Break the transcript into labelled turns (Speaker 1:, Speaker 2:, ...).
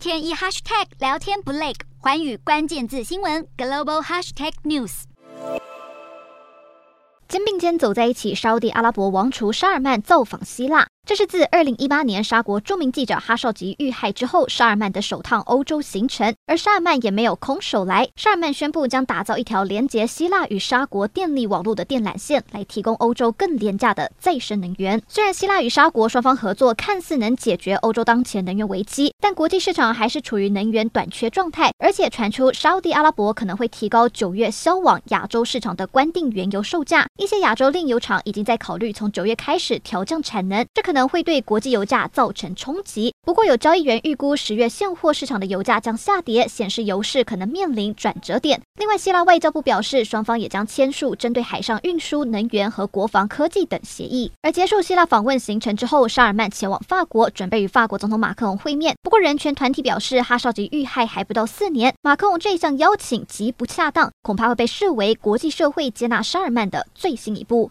Speaker 1: 天一 hashtag 聊天不累，环宇关键字新闻 global hashtag news。
Speaker 2: 肩并肩走在一起，沙地阿拉伯王储沙尔曼造访希腊。这是自二零一八年沙国著名记者哈绍吉遇害之后，沙尔曼的首趟欧洲行程。而沙尔曼也没有空手来，沙尔曼宣布将打造一条连接希腊与沙国电力网络的电缆线，来提供欧洲更廉价的再生能源。虽然希腊与沙国双方合作看似能解决欧洲当前能源危机，但国际市场还是处于能源短缺状态，而且传出沙地阿拉伯可能会提高九月销往亚洲市场的关定原油售价。一些亚洲炼油厂已经在考虑从九月开始调降产能，这可能会对国际油价造成冲击。不过，有交易员预估十月现货市场的油价将下跌，显示油市可能面临转折点。另外，希腊外交部表示，双方也将签署针对海上运输、能源和国防科技等协议。而结束希腊访问行程之后，沙尔曼前往法国，准备与法国总统马克龙会面。不过，人权团体表示，哈绍吉遇害还不到四年，马克龙这一项邀请极不恰当，恐怕会被视为国际社会接纳沙尔曼的最新一步。